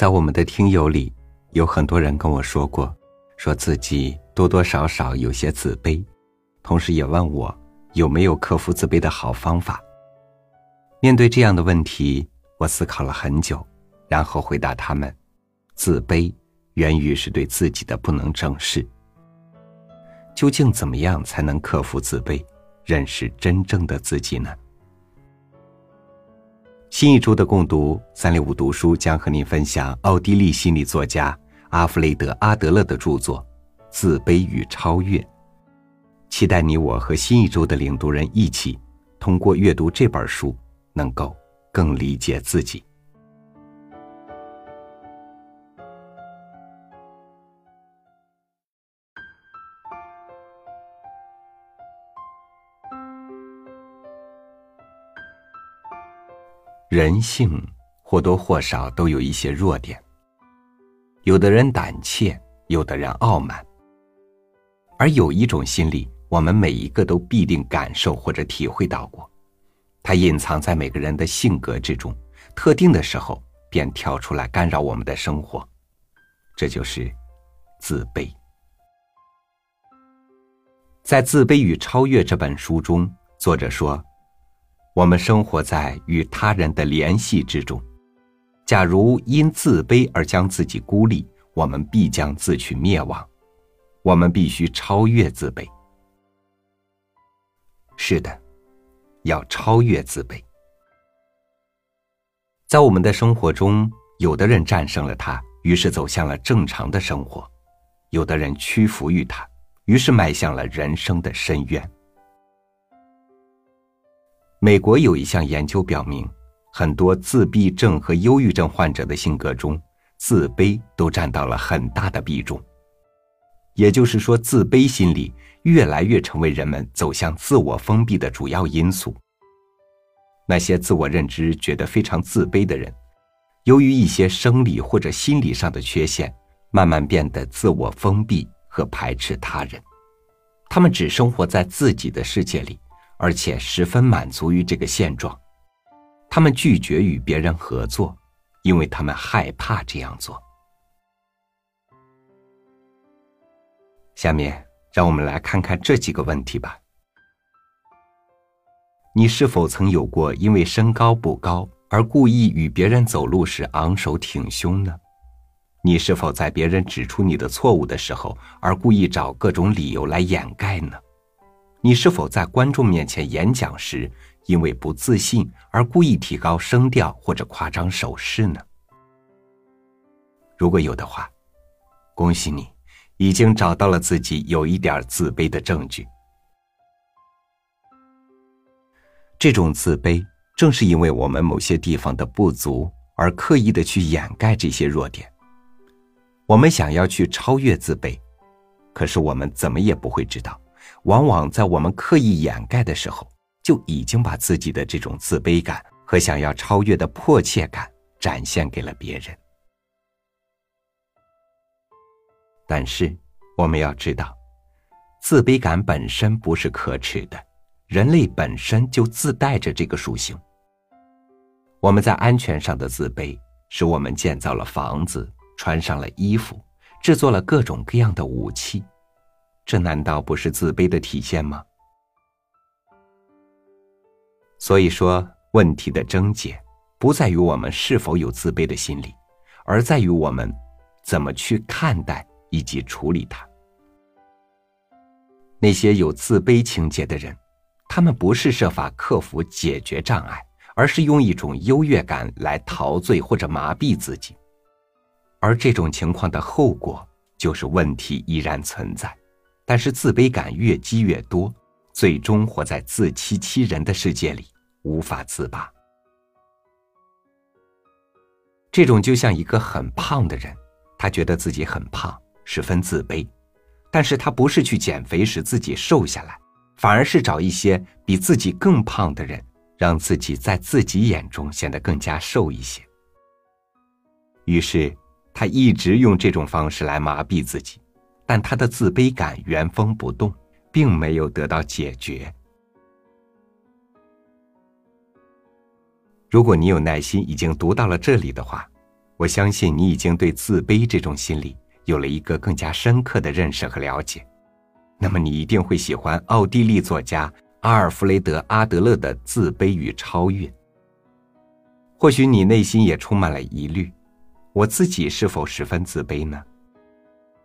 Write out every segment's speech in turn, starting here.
在我们的听友里，有很多人跟我说过，说自己多多少少有些自卑，同时也问我有没有克服自卑的好方法。面对这样的问题，我思考了很久，然后回答他们：自卑源于是对自己的不能正视。究竟怎么样才能克服自卑，认识真正的自己呢？新一周的共读三六五读书将和您分享奥地利心理作家阿弗雷德·阿德勒的著作《自卑与超越》。期待你我和新一周的领读人一起，通过阅读这本书，能够更理解自己。人性或多或少都有一些弱点。有的人胆怯，有的人傲慢。而有一种心理，我们每一个都必定感受或者体会到过，它隐藏在每个人的性格之中，特定的时候便跳出来干扰我们的生活。这就是自卑。在《自卑与超越》这本书中，作者说。我们生活在与他人的联系之中，假如因自卑而将自己孤立，我们必将自取灭亡。我们必须超越自卑。是的，要超越自卑。在我们的生活中，有的人战胜了他，于是走向了正常的生活；有的人屈服于他，于是迈向了人生的深渊。美国有一项研究表明，很多自闭症和忧郁症患者的性格中，自卑都占到了很大的比重。也就是说，自卑心理越来越成为人们走向自我封闭的主要因素。那些自我认知觉得非常自卑的人，由于一些生理或者心理上的缺陷，慢慢变得自我封闭和排斥他人。他们只生活在自己的世界里。而且十分满足于这个现状，他们拒绝与别人合作，因为他们害怕这样做。下面让我们来看看这几个问题吧：你是否曾有过因为身高不高而故意与别人走路时昂首挺胸呢？你是否在别人指出你的错误的时候而故意找各种理由来掩盖呢？你是否在观众面前演讲时，因为不自信而故意提高声调或者夸张手势呢？如果有的话，恭喜你，已经找到了自己有一点自卑的证据。这种自卑正是因为我们某些地方的不足而刻意的去掩盖这些弱点。我们想要去超越自卑，可是我们怎么也不会知道。往往在我们刻意掩盖的时候，就已经把自己的这种自卑感和想要超越的迫切感展现给了别人。但是，我们要知道，自卑感本身不是可耻的，人类本身就自带着这个属性。我们在安全上的自卑，使我们建造了房子，穿上了衣服，制作了各种各样的武器。这难道不是自卑的体现吗？所以说，问题的症结不在于我们是否有自卑的心理，而在于我们怎么去看待以及处理它。那些有自卑情节的人，他们不是设法克服、解决障碍，而是用一种优越感来陶醉或者麻痹自己，而这种情况的后果就是问题依然存在。但是自卑感越积越多，最终活在自欺欺人的世界里，无法自拔。这种就像一个很胖的人，他觉得自己很胖，十分自卑，但是他不是去减肥使自己瘦下来，反而是找一些比自己更胖的人，让自己在自己眼中显得更加瘦一些。于是他一直用这种方式来麻痹自己。但他的自卑感原封不动，并没有得到解决。如果你有耐心，已经读到了这里的话，我相信你已经对自卑这种心理有了一个更加深刻的认识和了解。那么你一定会喜欢奥地利作家阿尔弗雷德·阿德勒的《自卑与超越》。或许你内心也充满了疑虑：我自己是否十分自卑呢？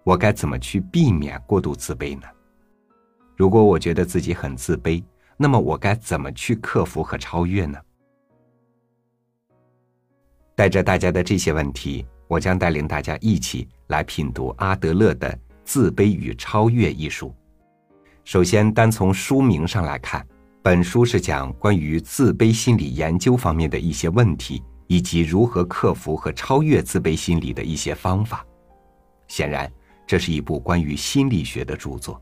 我该怎么去避免过度自卑呢？如果我觉得自己很自卑，那么我该怎么去克服和超越呢？带着大家的这些问题，我将带领大家一起来品读阿德勒的《自卑与超越》一书。首先，单从书名上来看，本书是讲关于自卑心理研究方面的一些问题，以及如何克服和超越自卑心理的一些方法。显然，这是一部关于心理学的著作。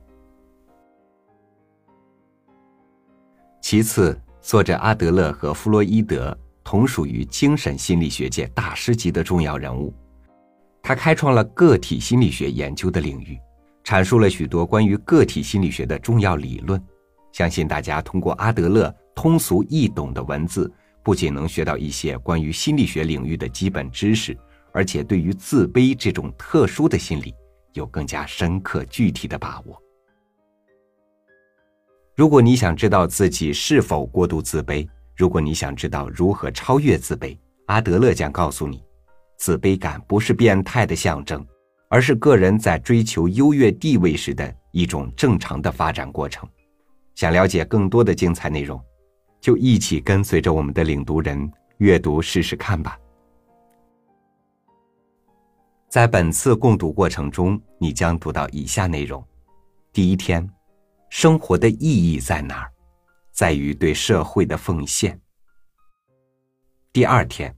其次，作者阿德勒和弗洛伊德同属于精神心理学界大师级的重要人物。他开创了个体心理学研究的领域，阐述了许多关于个体心理学的重要理论。相信大家通过阿德勒通俗易懂的文字，不仅能学到一些关于心理学领域的基本知识，而且对于自卑这种特殊的心理有更加深刻具体的把握。如果你想知道自己是否过度自卑，如果你想知道如何超越自卑，阿德勒将告诉你，自卑感不是变态的象征，而是个人在追求优越地位时的一种正常的发展过程。想了解更多的精彩内容，就一起跟随着我们的领读人阅读试试看吧。在本次共读过程中，你将读到以下内容：第一天。生活的意义在哪儿？在于对社会的奉献。第二天，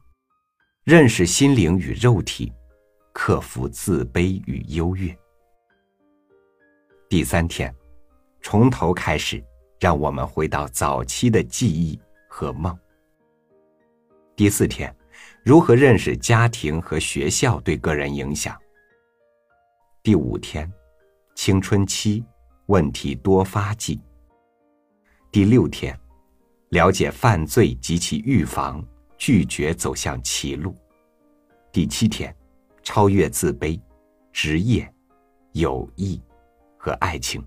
认识心灵与肉体，克服自卑与优越。第三天，从头开始，让我们回到早期的记忆和梦。第四天，如何认识家庭和学校对个人影响？第五天，青春期。问题多发季。第六天，了解犯罪及其预防，拒绝走向歧路。第七天，超越自卑，职业、友谊和爱情。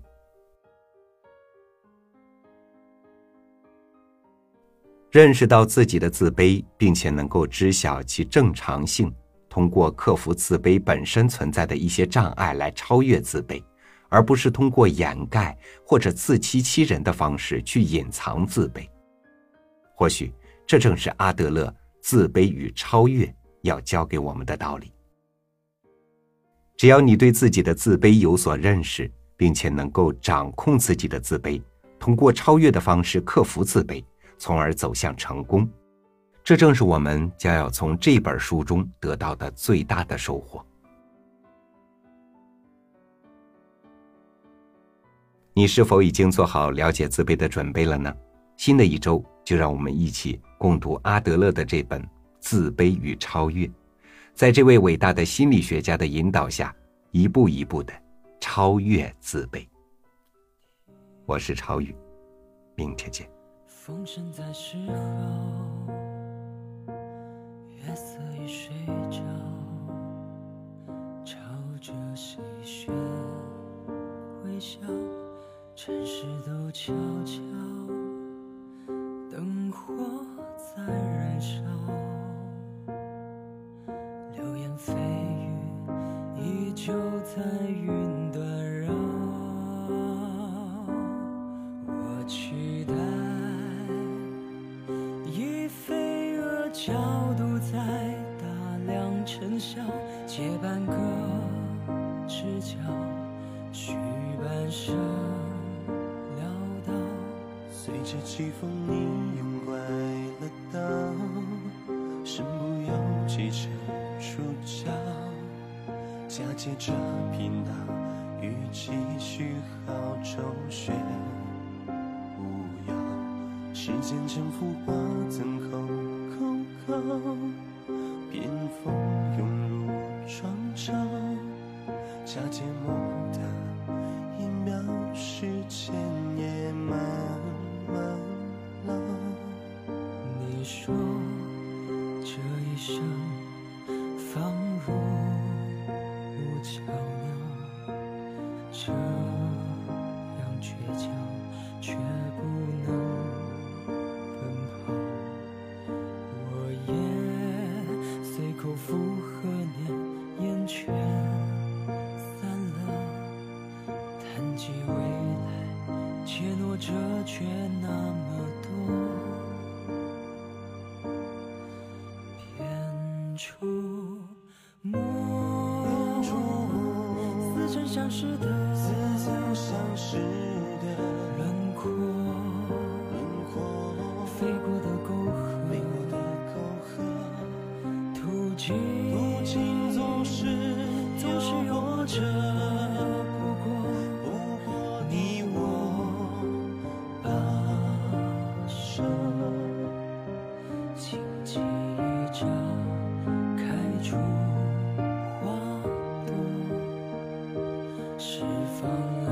认识到自己的自卑，并且能够知晓其正常性，通过克服自卑本身存在的一些障碍来超越自卑。而不是通过掩盖或者自欺欺人的方式去隐藏自卑，或许这正是阿德勒自卑与超越要教给我们的道理。只要你对自己的自卑有所认识，并且能够掌控自己的自卑，通过超越的方式克服自卑，从而走向成功，这正是我们将要从这本书中得到的最大的收获。你是否已经做好了解自卑的准备了呢？新的一周，就让我们一起共读阿德勒的这本《自卑与超越》，在这位伟大的心理学家的引导下，一步一步的超越自卑。我是超宇，明天见。风声在时候，月色已睡着，朝着细雪微笑。城市都悄悄，灯火在燃烧，流言蜚语依旧在云由己成主角，嫁接着频道与继续好周旋无恙，时间沉浮化增厚口号，边锋涌入创潮，假睫末的一秒时间随口附和念，烟圈散了，谈及未来，怯懦者却那么多。片出墨，似曾相识的似曾相识的轮廓，轮廓，飞过的沟壑，心总是总是有着不过不过你我跋涉。轻轻一眨，开出花朵，释放爱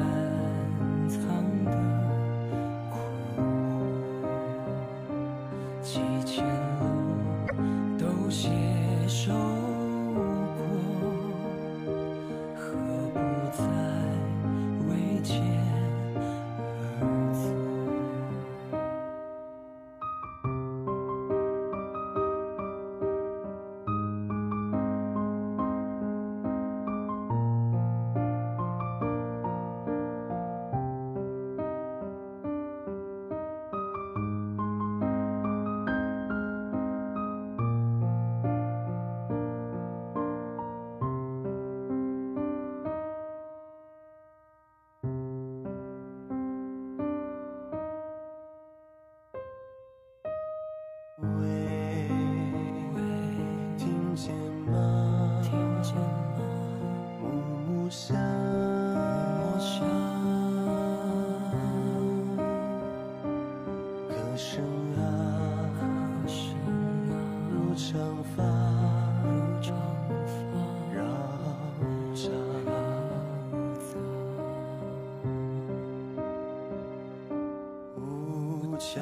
桥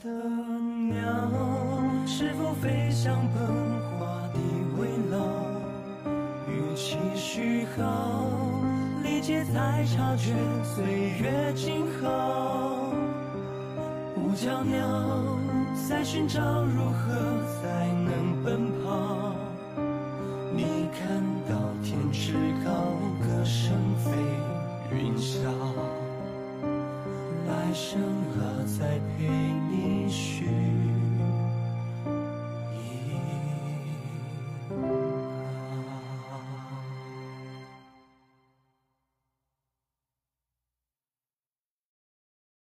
的鸟，是否飞向奔花的围廊？与其虚耗，理解才察觉岁月静好。无脚鸟在寻找如何才能